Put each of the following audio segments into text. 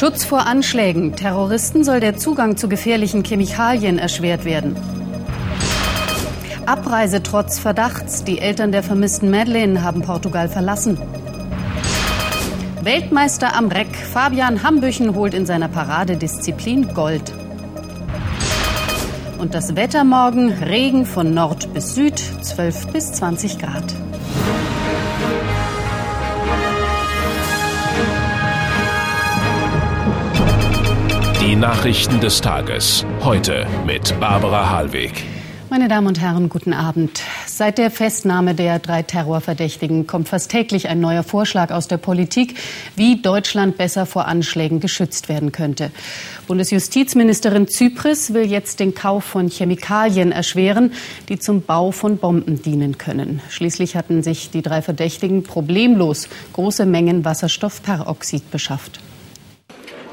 Schutz vor Anschlägen. Terroristen soll der Zugang zu gefährlichen Chemikalien erschwert werden. Abreise trotz Verdachts. Die Eltern der vermissten Madeleine haben Portugal verlassen. Weltmeister am Reck. Fabian Hambüchen holt in seiner Paradedisziplin Gold. Und das Wetter morgen Regen von Nord bis Süd, 12 bis 20 Grad. Nachrichten des Tages. Heute mit Barbara Hallweg. Meine Damen und Herren, guten Abend. Seit der Festnahme der drei Terrorverdächtigen kommt fast täglich ein neuer Vorschlag aus der Politik, wie Deutschland besser vor Anschlägen geschützt werden könnte. Bundesjustizministerin Zypris will jetzt den Kauf von Chemikalien erschweren, die zum Bau von Bomben dienen können. Schließlich hatten sich die drei Verdächtigen problemlos große Mengen Wasserstoffperoxid beschafft.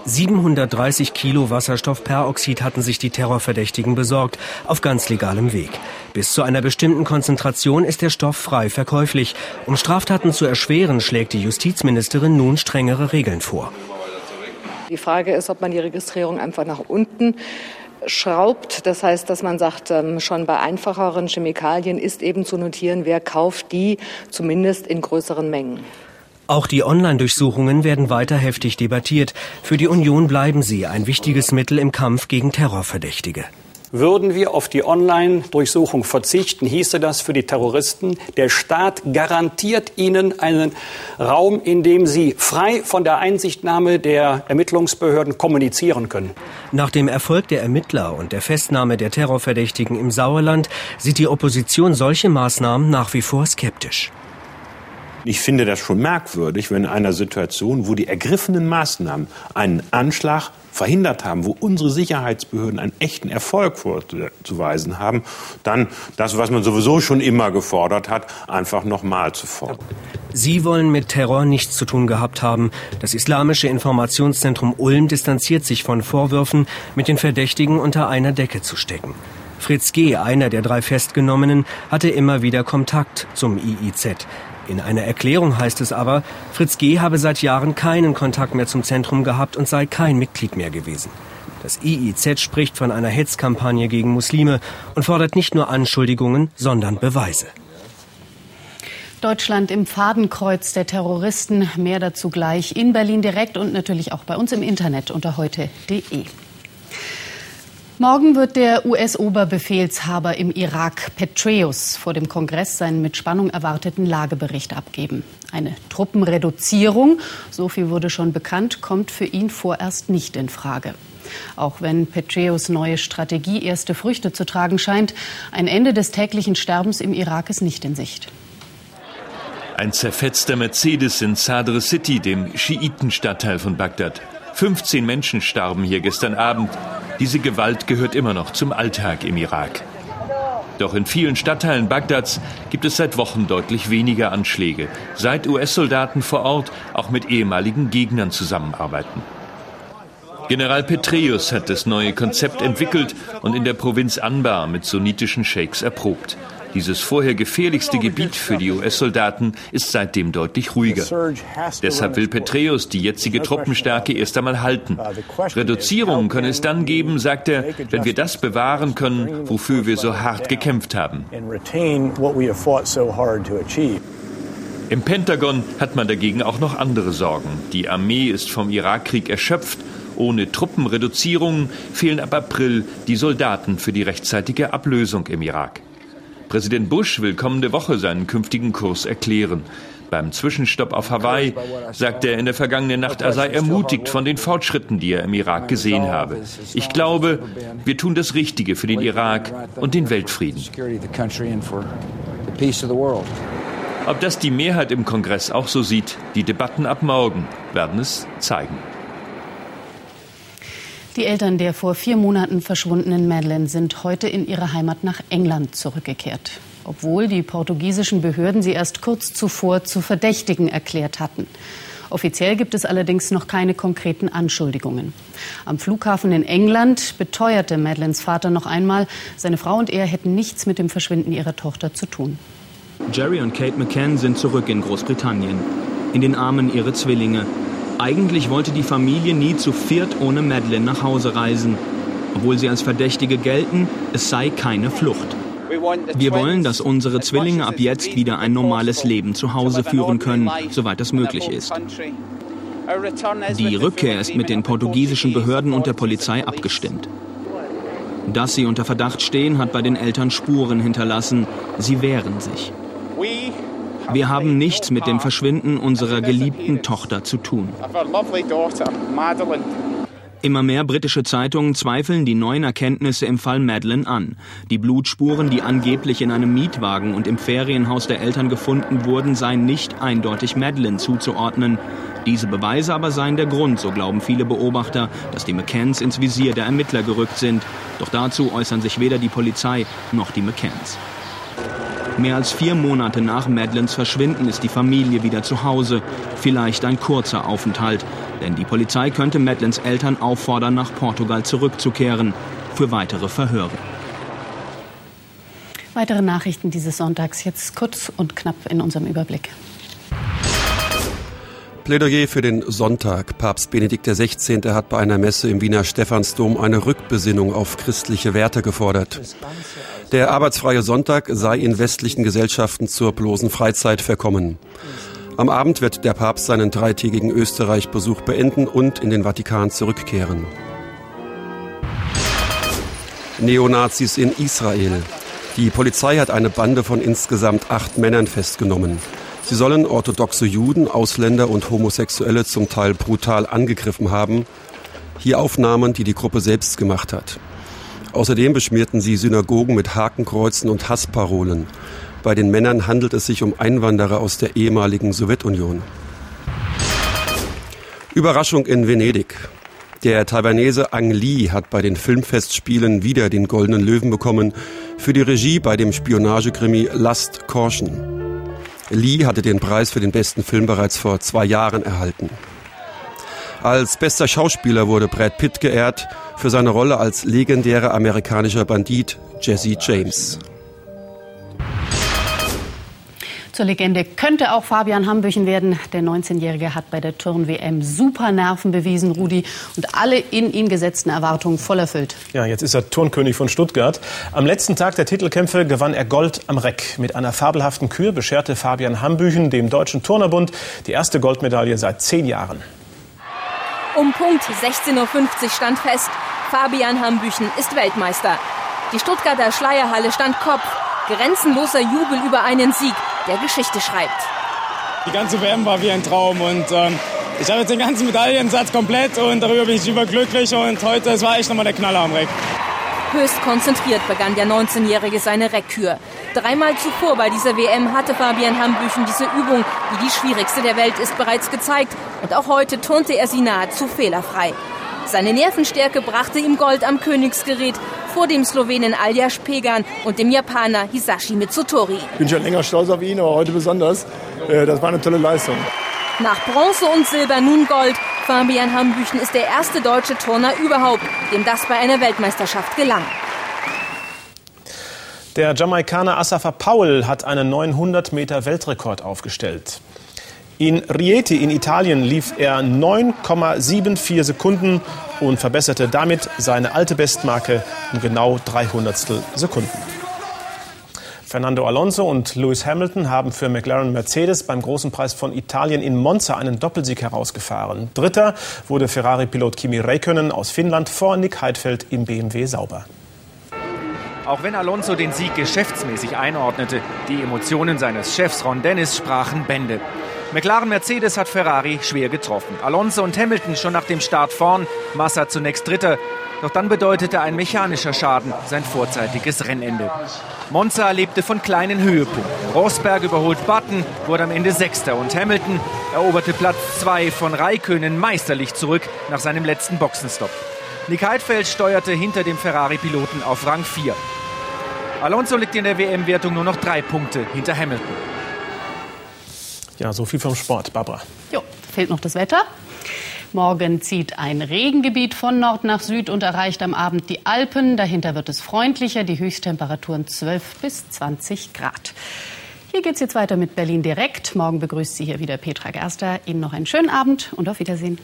730 Kilo Wasserstoffperoxid hatten sich die Terrorverdächtigen besorgt, auf ganz legalem Weg. Bis zu einer bestimmten Konzentration ist der Stoff frei verkäuflich. Um Straftaten zu erschweren, schlägt die Justizministerin nun strengere Regeln vor. Die Frage ist, ob man die Registrierung einfach nach unten schraubt. Das heißt, dass man sagt, ähm, schon bei einfacheren Chemikalien ist eben zu notieren, wer kauft die zumindest in größeren Mengen. Auch die Online-Durchsuchungen werden weiter heftig debattiert. Für die Union bleiben sie ein wichtiges Mittel im Kampf gegen Terrorverdächtige. Würden wir auf die Online-Durchsuchung verzichten, hieße das für die Terroristen, der Staat garantiert ihnen einen Raum, in dem sie frei von der Einsichtnahme der Ermittlungsbehörden kommunizieren können. Nach dem Erfolg der Ermittler und der Festnahme der Terrorverdächtigen im Sauerland sieht die Opposition solche Maßnahmen nach wie vor skeptisch. Ich finde das schon merkwürdig, wenn in einer Situation, wo die ergriffenen Maßnahmen einen Anschlag verhindert haben, wo unsere Sicherheitsbehörden einen echten Erfolg vorzuweisen haben, dann das, was man sowieso schon immer gefordert hat, einfach nochmal zu fordern. Sie wollen mit Terror nichts zu tun gehabt haben. Das Islamische Informationszentrum Ulm distanziert sich von Vorwürfen, mit den Verdächtigen unter einer Decke zu stecken. Fritz G., einer der drei Festgenommenen, hatte immer wieder Kontakt zum IIZ. In einer Erklärung heißt es aber, Fritz G. habe seit Jahren keinen Kontakt mehr zum Zentrum gehabt und sei kein Mitglied mehr gewesen. Das IIZ spricht von einer Hetzkampagne gegen Muslime und fordert nicht nur Anschuldigungen, sondern Beweise. Deutschland im Fadenkreuz der Terroristen. Mehr dazu gleich in Berlin direkt und natürlich auch bei uns im Internet unter heute.de. Morgen wird der US-Oberbefehlshaber im Irak Petraeus vor dem Kongress seinen mit Spannung erwarteten Lagebericht abgeben. Eine Truppenreduzierung, so viel wurde schon bekannt, kommt für ihn vorerst nicht in Frage. Auch wenn Petraeus neue Strategie erste Früchte zu tragen scheint, ein Ende des täglichen Sterbens im Irak ist nicht in Sicht. Ein zerfetzter Mercedes in Sadr City, dem Schiitenstadtteil von Bagdad. 15 Menschen starben hier gestern Abend. Diese Gewalt gehört immer noch zum Alltag im Irak. Doch in vielen Stadtteilen Bagdads gibt es seit Wochen deutlich weniger Anschläge, seit US-Soldaten vor Ort auch mit ehemaligen Gegnern zusammenarbeiten. General Petraeus hat das neue Konzept entwickelt und in der Provinz Anbar mit sunnitischen Sheiks erprobt. Dieses vorher gefährlichste Gebiet für die US-Soldaten ist seitdem deutlich ruhiger. Deshalb will Petraeus die jetzige Truppenstärke erst einmal halten. Reduzierungen können es dann geben, sagt er, wenn wir das bewahren können, wofür wir so hart gekämpft haben. Im Pentagon hat man dagegen auch noch andere Sorgen. Die Armee ist vom Irakkrieg erschöpft. Ohne Truppenreduzierungen fehlen ab April die Soldaten für die rechtzeitige Ablösung im Irak. Präsident Bush will kommende Woche seinen künftigen Kurs erklären. Beim Zwischenstopp auf Hawaii sagte er in der vergangenen Nacht, er sei ermutigt von den Fortschritten, die er im Irak gesehen habe. Ich glaube, wir tun das Richtige für den Irak und den Weltfrieden. Ob das die Mehrheit im Kongress auch so sieht, die Debatten ab morgen werden es zeigen. Die Eltern der vor vier Monaten verschwundenen Madeleine sind heute in ihre Heimat nach England zurückgekehrt, obwohl die portugiesischen Behörden sie erst kurz zuvor zu Verdächtigen erklärt hatten. Offiziell gibt es allerdings noch keine konkreten Anschuldigungen. Am Flughafen in England beteuerte Madeleines Vater noch einmal, seine Frau und er hätten nichts mit dem Verschwinden ihrer Tochter zu tun. Jerry und Kate McCann sind zurück in Großbritannien, in den Armen ihrer Zwillinge, Eigentlich wollte die Familie nie zu viert ohne Madeline nach Hause reisen. Obwohl sie als Verdächtige gelten, es sei keine Flucht. Wir wollen, dass unsere Zwillinge ab jetzt wieder ein normales Leben zu Hause führen können, soweit das möglich ist. Die Rückkehr ist mit den portugiesischen Behörden und der Polizei abgestimmt. Dass sie unter Verdacht stehen, hat bei den Eltern Spuren hinterlassen. Sie wehren sich. Wir haben nichts mit dem Verschwinden unserer geliebten Tochter zu tun. Immer mehr britische Zeitungen zweifeln die neuen Erkenntnisse im Fall Madeleine an. Die Blutspuren, die angeblich in einem Mietwagen und im Ferienhaus der Eltern gefunden wurden, seien nicht eindeutig Madeleine zuzuordnen. Diese Beweise aber seien der Grund, so glauben viele Beobachter, dass die McCanns ins Visier der Ermittler gerückt sind. Doch dazu äußern sich weder die Polizei noch die McCanns. Mehr als vier Monate nach Madeleines Verschwinden ist die Familie wieder zu Hause. Vielleicht ein kurzer Aufenthalt, denn die Polizei könnte Madeleines Eltern auffordern, nach Portugal zurückzukehren für weitere Verhöre. Weitere Nachrichten dieses Sonntags jetzt kurz und knapp in unserem Überblick. Plädoyer für den Sonntag. Papst Benedikt XVI. hat bei einer Messe im Wiener Stephansdom eine Rückbesinnung auf christliche Werte gefordert. Der arbeitsfreie Sonntag sei in westlichen Gesellschaften zur bloßen Freizeit verkommen. Am Abend wird der Papst seinen dreitägigen Österreich-Besuch beenden und in den Vatikan zurückkehren. Neonazis in Israel. Die Polizei hat eine Bande von insgesamt acht Männern festgenommen. Sie sollen orthodoxe Juden, Ausländer und Homosexuelle zum Teil brutal angegriffen haben. Hier Aufnahmen, die die Gruppe selbst gemacht hat. Außerdem beschmierten sie Synagogen mit Hakenkreuzen und Hassparolen. Bei den Männern handelt es sich um Einwanderer aus der ehemaligen Sowjetunion. Überraschung in Venedig. Der Taiwanese Ang Lee hat bei den Filmfestspielen wieder den Goldenen Löwen bekommen für die Regie bei dem Spionagekrimi Last Caution. Lee hatte den Preis für den besten Film bereits vor zwei Jahren erhalten. Als bester Schauspieler wurde Brad Pitt geehrt für seine Rolle als legendärer amerikanischer Bandit Jesse James. Zur Legende könnte auch Fabian Hambüchen werden. Der 19-Jährige hat bei der Turn-WM super Nerven bewiesen, Rudi, und alle in ihn gesetzten Erwartungen voll erfüllt. Ja, jetzt ist er Turnkönig von Stuttgart. Am letzten Tag der Titelkämpfe gewann er Gold am Reck. Mit einer fabelhaften Kür bescherte Fabian Hambüchen dem Deutschen Turnerbund die erste Goldmedaille seit zehn Jahren. Um Punkt 16.50 Uhr stand fest, Fabian Hambüchen ist Weltmeister. Die Stuttgarter Schleierhalle stand Kopf. Grenzenloser Jubel über einen Sieg, der Geschichte schreibt. Die ganze WM war wie ein Traum und ähm, ich habe jetzt den ganzen Medaillensatz komplett und darüber bin ich überglücklich und heute, es war echt nochmal der Knaller am Reck. Höchst konzentriert begann der 19-Jährige seine Reckkür. Dreimal zuvor bei dieser WM hatte Fabian Hambüchen diese Übung, die die schwierigste der Welt ist, bereits gezeigt. Und auch heute turnte er sie nahezu fehlerfrei. Seine Nervenstärke brachte ihm Gold am Königsgerät vor dem Slowenen Aljaš Pegan und dem Japaner Hisashi Mitsutori. Ich bin schon länger stolz auf ihn, aber heute besonders. Äh, das war eine tolle Leistung. Nach Bronze und Silber nun Gold. Fabian Hambüchen ist der erste deutsche Turner überhaupt, dem das bei einer Weltmeisterschaft gelang. Der Jamaikaner Asafa Powell hat einen 900 Meter Weltrekord aufgestellt. In Rieti in Italien lief er 9,74 Sekunden und verbesserte damit seine alte Bestmarke um genau 300 Sekunden. Fernando Alonso und Lewis Hamilton haben für McLaren Mercedes beim Großen Preis von Italien in Monza einen Doppelsieg herausgefahren. Dritter wurde Ferrari-Pilot Kimi Räikkönen aus Finnland vor Nick Heidfeld im BMW Sauber. Auch wenn Alonso den Sieg geschäftsmäßig einordnete, die Emotionen seines Chefs Ron Dennis sprachen Bände. McLaren Mercedes hat Ferrari schwer getroffen. Alonso und Hamilton schon nach dem Start vorn, Massa zunächst Dritter. Doch dann bedeutete ein mechanischer Schaden sein vorzeitiges Rennende. Monza lebte von kleinen Höhepunkten. Rosberg überholt Button, wurde am Ende Sechster und Hamilton eroberte Platz zwei von Raikönen meisterlich zurück nach seinem letzten Boxenstopp. Nick Heidfeld steuerte hinter dem Ferrari-Piloten auf Rang 4. Alonso liegt in der WM-Wertung nur noch drei Punkte hinter Hamilton. Ja, so viel vom Sport, Barbara. Jo, fehlt noch das Wetter. Morgen zieht ein Regengebiet von Nord nach Süd und erreicht am Abend die Alpen. Dahinter wird es freundlicher, die Höchsttemperaturen 12 bis 20 Grad. Hier geht es jetzt weiter mit Berlin direkt. Morgen begrüßt Sie hier wieder Petra Gerster. Ihnen noch einen schönen Abend und auf Wiedersehen.